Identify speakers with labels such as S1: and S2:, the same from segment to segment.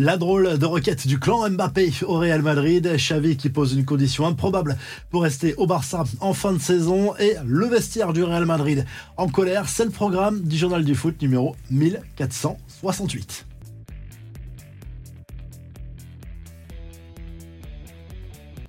S1: La drôle de requête du clan Mbappé au Real Madrid, Xavi qui pose une condition improbable pour rester au Barça en fin de saison et le vestiaire du Real Madrid en colère, c'est le programme du journal du foot numéro 1468.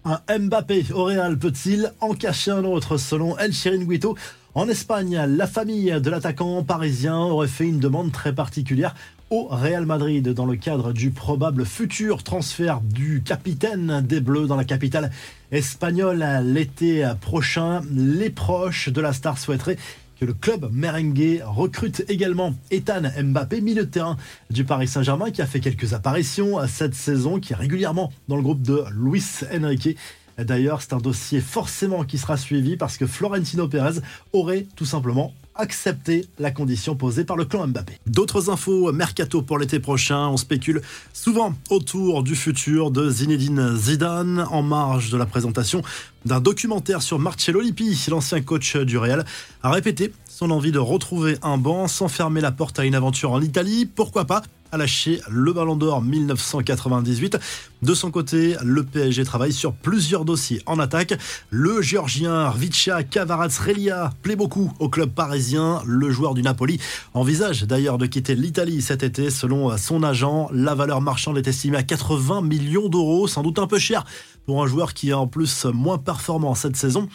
S1: Un Mbappé au Real peut-il en cacher un autre selon El Chiringuito en Espagne, la famille de l'attaquant parisien aurait fait une demande très particulière au Real Madrid dans le cadre du probable futur transfert du capitaine des Bleus dans la capitale espagnole l'été prochain. Les proches de la star souhaiteraient que le club merengue recrute également Ethan Mbappé, milieu de terrain du Paris Saint-Germain, qui a fait quelques apparitions cette saison, qui est régulièrement dans le groupe de Luis Enrique. D'ailleurs, c'est un dossier forcément qui sera suivi parce que Florentino Pérez aurait tout simplement accepté la condition posée par le clan Mbappé. D'autres infos mercato pour l'été prochain, on spécule souvent autour du futur de Zinedine Zidane en marge de la présentation d'un documentaire sur Marcello Lippi, l'ancien coach du Real, a répété son envie de retrouver un banc sans fermer la porte à une aventure en Italie, pourquoi pas a lâché le Ballon d'Or 1998. De son côté, le PSG travaille sur plusieurs dossiers en attaque. Le Géorgien Vicha Kvaratskhelia plaît beaucoup au club parisien. Le joueur du Napoli envisage d'ailleurs de quitter l'Italie cet été. Selon son agent, la valeur marchande est estimée à 80 millions d'euros, sans doute un peu cher pour un joueur qui est en plus moins performant cette saison.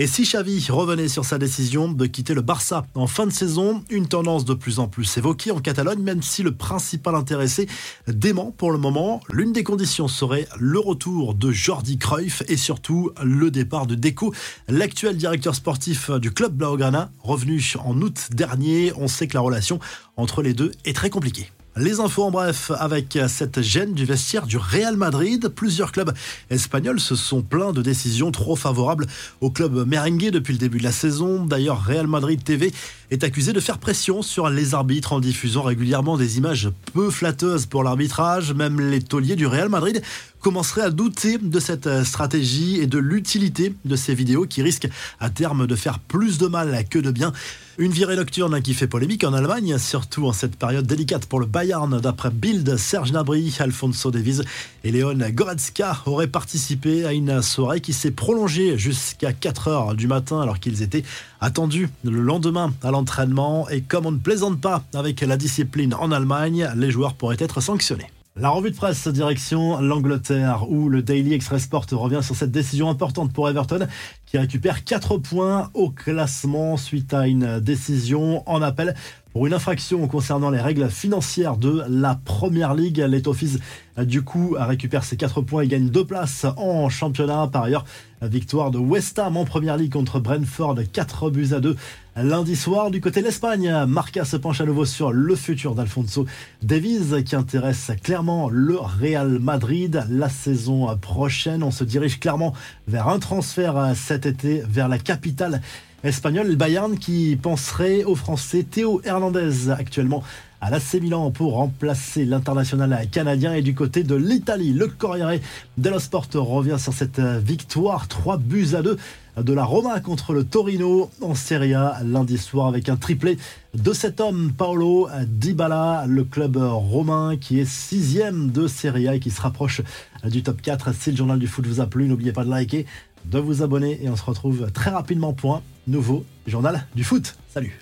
S1: Et si Xavi revenait sur sa décision de quitter le Barça en fin de saison, une tendance de plus en plus évoquée en Catalogne, même si le principal intéressé dément pour le moment, l'une des conditions serait le retour de Jordi Cruyff et surtout le départ de Deco, l'actuel directeur sportif du club Blaugrana, revenu en août dernier. On sait que la relation entre les deux est très compliquée. Les infos en bref avec cette gêne du vestiaire du Real Madrid. Plusieurs clubs espagnols se sont plaints de décisions trop favorables au club merengue depuis le début de la saison. D'ailleurs, Real Madrid TV est accusé de faire pression sur les arbitres en diffusant régulièrement des images peu flatteuses pour l'arbitrage. Même les tauliers du Real Madrid commenceraient à douter de cette stratégie et de l'utilité de ces vidéos qui risquent à terme de faire plus de mal que de bien. Une virée nocturne qui fait polémique en Allemagne, surtout en cette période délicate pour le Bayern. D'après Bild, Serge Nabry, Alfonso Davies et Léon Goretzka auraient participé à une soirée qui s'est prolongée jusqu'à 4 heures du matin alors qu'ils étaient attendus le lendemain à l'entraînement. Et comme on ne plaisante pas avec la discipline en Allemagne, les joueurs pourraient être sanctionnés. La revue de presse direction l'Angleterre où le Daily Express Sport revient sur cette décision importante pour Everton qui récupère 4 points au classement suite à une décision en appel pour une infraction concernant les règles financières de la Première Ligue. Les du coup, récupère ses 4 points et gagne 2 places en championnat. Par ailleurs, victoire de West Ham en Première Ligue contre Brentford, 4 buts à 2 lundi soir. Du côté de l'Espagne, Marca se penche à nouveau sur le futur d'Alfonso Davies qui intéresse clairement le Real Madrid la saison prochaine. On se dirige clairement vers un transfert cet été vers la capitale espagnol, le Bayern qui penserait au Français Théo Hernandez actuellement à l'AC Milan pour remplacer l'international canadien. Et du côté de l'Italie, le Corriere dello Sport revient sur cette victoire 3 buts à 2 de la Roma contre le Torino en Serie A lundi soir avec un triplé de cet homme, Paolo Dybala, le club romain qui est sixième de Serie A et qui se rapproche du top 4. Si le journal du foot vous a plu, n'oubliez pas de liker, de vous abonner et on se retrouve très rapidement pour un nouveau journal du foot. Salut